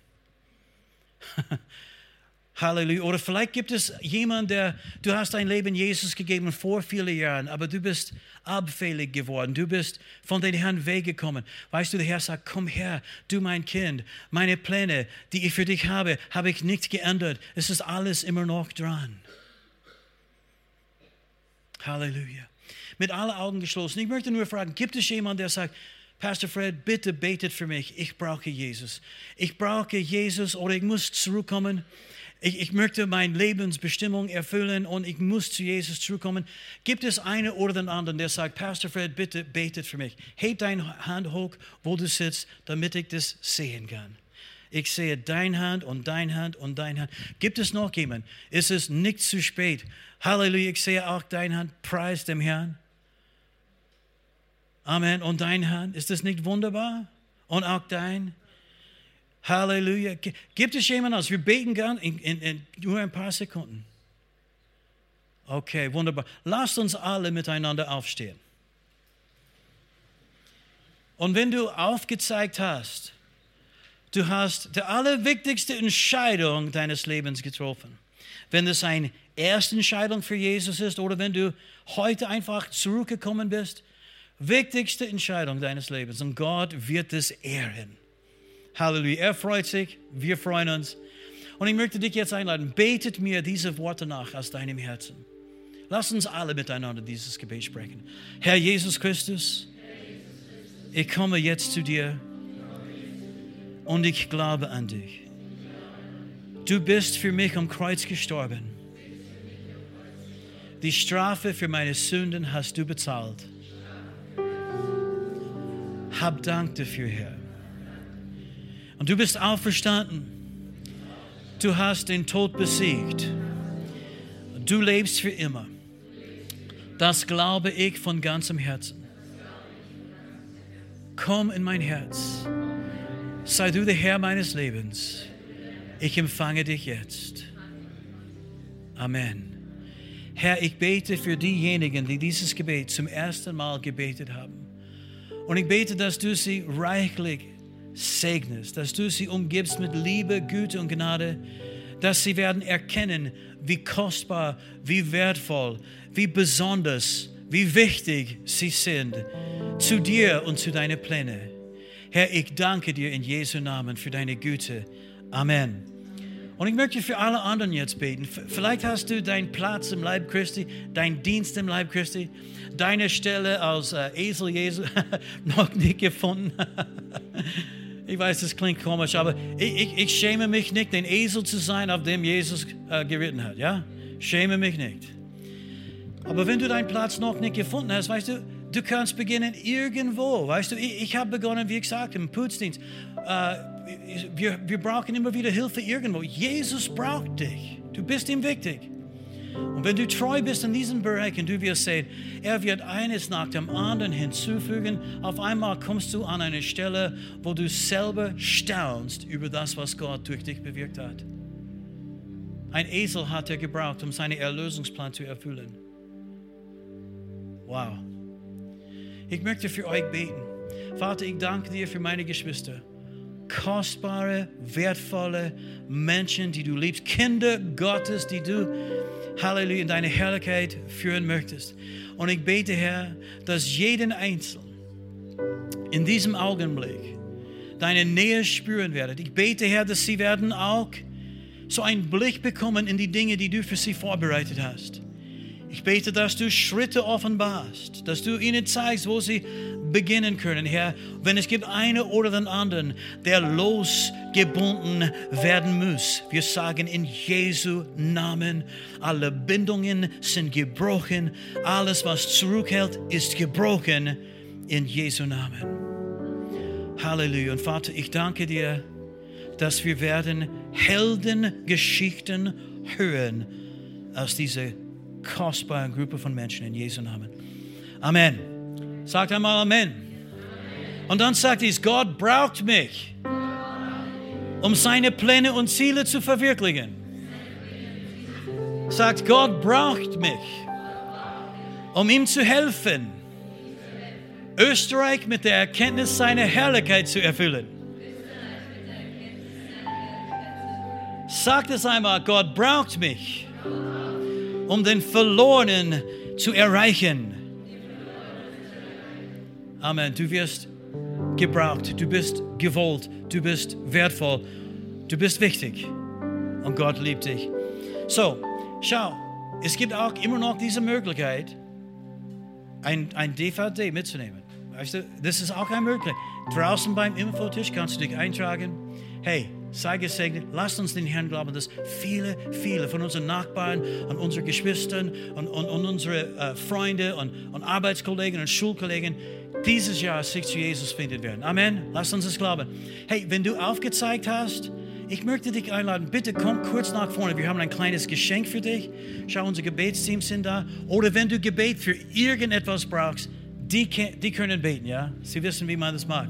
Halleluja. Oder vielleicht gibt es jemanden, der, du hast dein Leben Jesus gegeben vor vielen Jahren, aber du bist abfällig geworden. Du bist von den Herrn weggekommen. Weißt du, der Herr sagt, komm her, du mein Kind. Meine Pläne, die ich für dich habe, habe ich nicht geändert. Es ist alles immer noch dran. Halleluja. Mit allen Augen geschlossen. Ich möchte nur fragen, gibt es jemanden, der sagt, Pastor Fred, bitte betet für mich. Ich brauche Jesus. Ich brauche Jesus oder ich muss zurückkommen ich, ich möchte meine Lebensbestimmung erfüllen und ich muss zu Jesus zurückkommen. Gibt es einen oder den anderen, der sagt, Pastor Fred, bitte betet für mich. Heb deine Hand hoch, wo du sitzt, damit ich das sehen kann. Ich sehe deine Hand und deine Hand und deine Hand. Gibt es noch jemanden? Ist es nicht zu spät? Halleluja, ich sehe auch deine Hand. Preis dem Herrn. Amen. Und deine Hand, ist das nicht wunderbar? Und auch dein? Halleluja. Gibt es jemanden aus? Wir beten gern in, in, in nur ein paar Sekunden. Okay, wunderbar. Lasst uns alle miteinander aufstehen. Und wenn du aufgezeigt hast, du hast die allerwichtigste Entscheidung deines Lebens getroffen. Wenn es eine erste Entscheidung für Jesus ist oder wenn du heute einfach zurückgekommen bist, wichtigste Entscheidung deines Lebens. Und Gott wird es ehren. Halleluja. Er freut sich, wir freuen uns. Und ich möchte dich jetzt einladen, betet mir diese Worte nach aus deinem Herzen. Lass uns alle miteinander dieses Gebet sprechen. Herr Jesus Christus, ich komme jetzt zu dir und ich glaube an dich. Du bist für mich am Kreuz gestorben. Die Strafe für meine Sünden hast du bezahlt. Hab Dank dafür, Herr. Und du bist auferstanden. Du hast den Tod besiegt. Du lebst für immer. Das glaube ich von ganzem Herzen. Komm in mein Herz. Sei du der Herr meines Lebens. Ich empfange dich jetzt. Amen. Herr, ich bete für diejenigen, die dieses Gebet zum ersten Mal gebetet haben. Und ich bete, dass du sie reichlich segnest, dass du sie umgibst mit Liebe, Güte und Gnade, dass sie werden erkennen, wie kostbar, wie wertvoll, wie besonders, wie wichtig sie sind zu dir und zu deinen Plänen. Herr, ich danke dir in Jesu Namen für deine Güte. Amen. Und ich möchte für alle anderen jetzt beten. Vielleicht hast du deinen Platz im Leib Christi, deinen Dienst im Leib Christi, deine Stelle als äh, Esel Jesu noch nicht gefunden. Ich weiß, das klingt komisch, aber ich, ich, ich schäme mich nicht, den Esel zu sein, auf dem Jesus äh, geritten hat. Ja? Schäme mich nicht. Aber wenn du deinen Platz noch nicht gefunden hast, weißt du, du kannst beginnen irgendwo. Weißt du, ich, ich habe begonnen, wie gesagt, im Putzdienst. Äh, wir, wir brauchen immer wieder Hilfe irgendwo. Jesus braucht dich. Du bist ihm wichtig. Und wenn du treu bist in diesen Bereichen, du wirst sehen, er wird eines nach dem anderen hinzufügen. Auf einmal kommst du an eine Stelle, wo du selber staunst über das, was Gott durch dich bewirkt hat. Ein Esel hat er gebraucht, um seinen Erlösungsplan zu erfüllen. Wow. Ich möchte für euch beten. Vater, ich danke dir für meine Geschwister. Kostbare, wertvolle Menschen, die du liebst. Kinder Gottes, die du Halleluja, in deine Herrlichkeit führen möchtest. Und ich bete, Herr, dass jeden Einzelnen in diesem Augenblick deine Nähe spüren werdet. Ich bete, Herr, dass sie werden auch so einen Blick bekommen in die Dinge, die du für sie vorbereitet hast. Ich bete, dass du Schritte offenbarst, dass du ihnen zeigst, wo sie beginnen können, Herr. Wenn es gibt einen oder den anderen, der losgebunden werden muss. Wir sagen in Jesu Namen, alle Bindungen sind gebrochen. Alles, was zurückhält, ist gebrochen in Jesu Namen. Halleluja. Und Vater, ich danke dir, dass wir werden Heldengeschichten hören aus dieser kostbaren Gruppe von Menschen in Jesu Namen. Amen. Sagt einmal Amen. Und dann sagt es, Gott braucht mich, um seine Pläne und Ziele zu verwirklichen. Sagt, Gott braucht mich, um ihm zu helfen, Österreich mit der Erkenntnis seiner Herrlichkeit zu erfüllen. Sagt es einmal, Gott braucht mich, um den Verlorenen zu erreichen. Amen. Du wirst gebraucht, du bist gewollt, du bist wertvoll, du bist wichtig und Gott liebt dich. So, schau, es gibt auch immer noch diese Möglichkeit, ein, ein DVD mitzunehmen. Weißt du, das ist auch eine Möglichkeit. Draußen beim Infotisch kannst du dich eintragen. Hey, sei gesegnet. Lasst uns den Herrn glauben, dass viele, viele von unseren Nachbarn und unseren Geschwistern und, und, und unsere äh, Freunde und, und Arbeitskollegen und Schulkollegen dieses Jahr sich zu Jesus finden werden. Amen. Lasst uns das glauben. Hey, wenn du aufgezeigt hast, ich möchte dich einladen, bitte komm kurz nach vorne. Wir haben ein kleines Geschenk für dich. Schau, unsere Gebetsteams sind da. Oder wenn du Gebet für irgendetwas brauchst, die, die können beten, ja? Sie wissen, wie man das macht.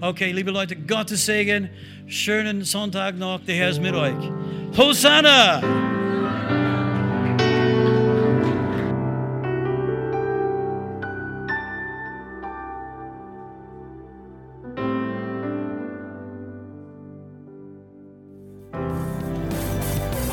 Okay, liebe Leute, Gottes Segen. Schönen Sonntag noch. Der Herr ist mit euch. Hosanna!